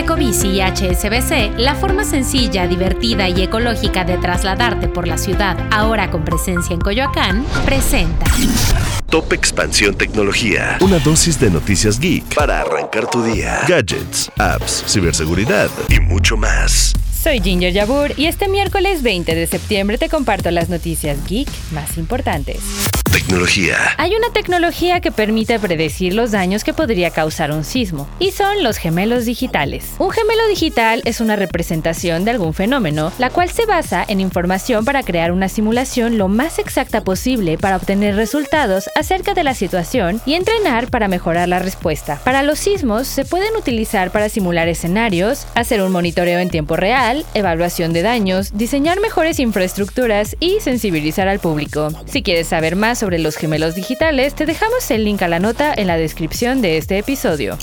Ecobici y HSBC, la forma sencilla, divertida y ecológica de trasladarte por la ciudad, ahora con presencia en Coyoacán, presenta. Top Expansión Tecnología. Una dosis de noticias geek para arrancar tu día. Gadgets, apps, ciberseguridad y mucho más. Soy Ginger Yabur y este miércoles 20 de septiembre te comparto las noticias geek más importantes. Tecnología. Hay una tecnología que permite predecir los daños que podría causar un sismo, y son los gemelos digitales. Un gemelo digital es una representación de algún fenómeno, la cual se basa en información para crear una simulación lo más exacta posible para obtener resultados acerca de la situación y entrenar para mejorar la respuesta. Para los sismos se pueden utilizar para simular escenarios, hacer un monitoreo en tiempo real, evaluación de daños, diseñar mejores infraestructuras y sensibilizar al público. Si quieres saber más sobre los gemelos digitales, te dejamos el link a la nota en la descripción de este episodio.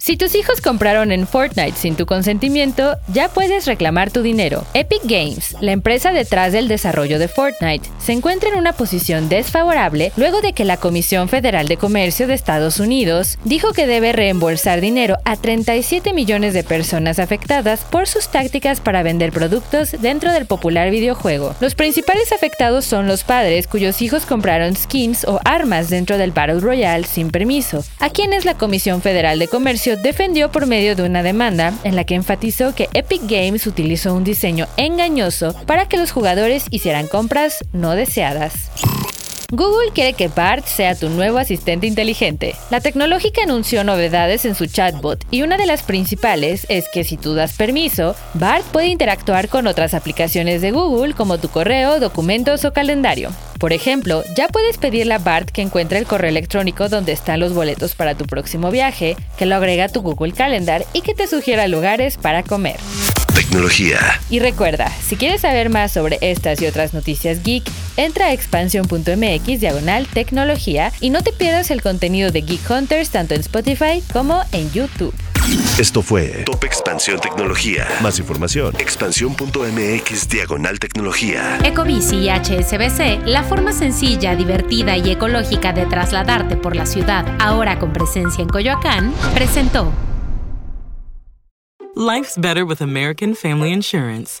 Si tus hijos compraron en Fortnite sin tu consentimiento, ya puedes reclamar tu dinero. Epic Games, la empresa detrás del desarrollo de Fortnite, se encuentra en una posición desfavorable luego de que la Comisión Federal de Comercio de Estados Unidos dijo que debe reembolsar dinero a 37 millones de personas afectadas por sus tácticas para vender productos dentro del popular videojuego. Los principales afectados son los padres cuyos hijos compraron skins o armas dentro del Battle Royale sin permiso, a quienes la Comisión Federal de Comercio defendió por medio de una demanda en la que enfatizó que Epic Games utilizó un diseño engañoso para que los jugadores hicieran compras no deseadas. Google quiere que Bart sea tu nuevo asistente inteligente. La tecnológica anunció novedades en su chatbot y una de las principales es que si tú das permiso, Bart puede interactuar con otras aplicaciones de Google como tu correo, documentos o calendario. Por ejemplo, ya puedes pedirle a Bart que encuentre el correo electrónico donde están los boletos para tu próximo viaje, que lo agrega a tu Google Calendar y que te sugiera lugares para comer. Tecnología. Y recuerda, si quieres saber más sobre estas y otras noticias geek, entra a expansión.mx diagonal tecnología y no te pierdas el contenido de Geek Hunters tanto en Spotify como en YouTube. Esto fue Top Expansión Tecnología. Más información, expansión.mx diagonal tecnología. Ecobici y HSBC, la forma sencilla, divertida y ecológica de trasladarte por la ciudad, ahora con presencia en Coyoacán, presentó. Life's better with American Family Insurance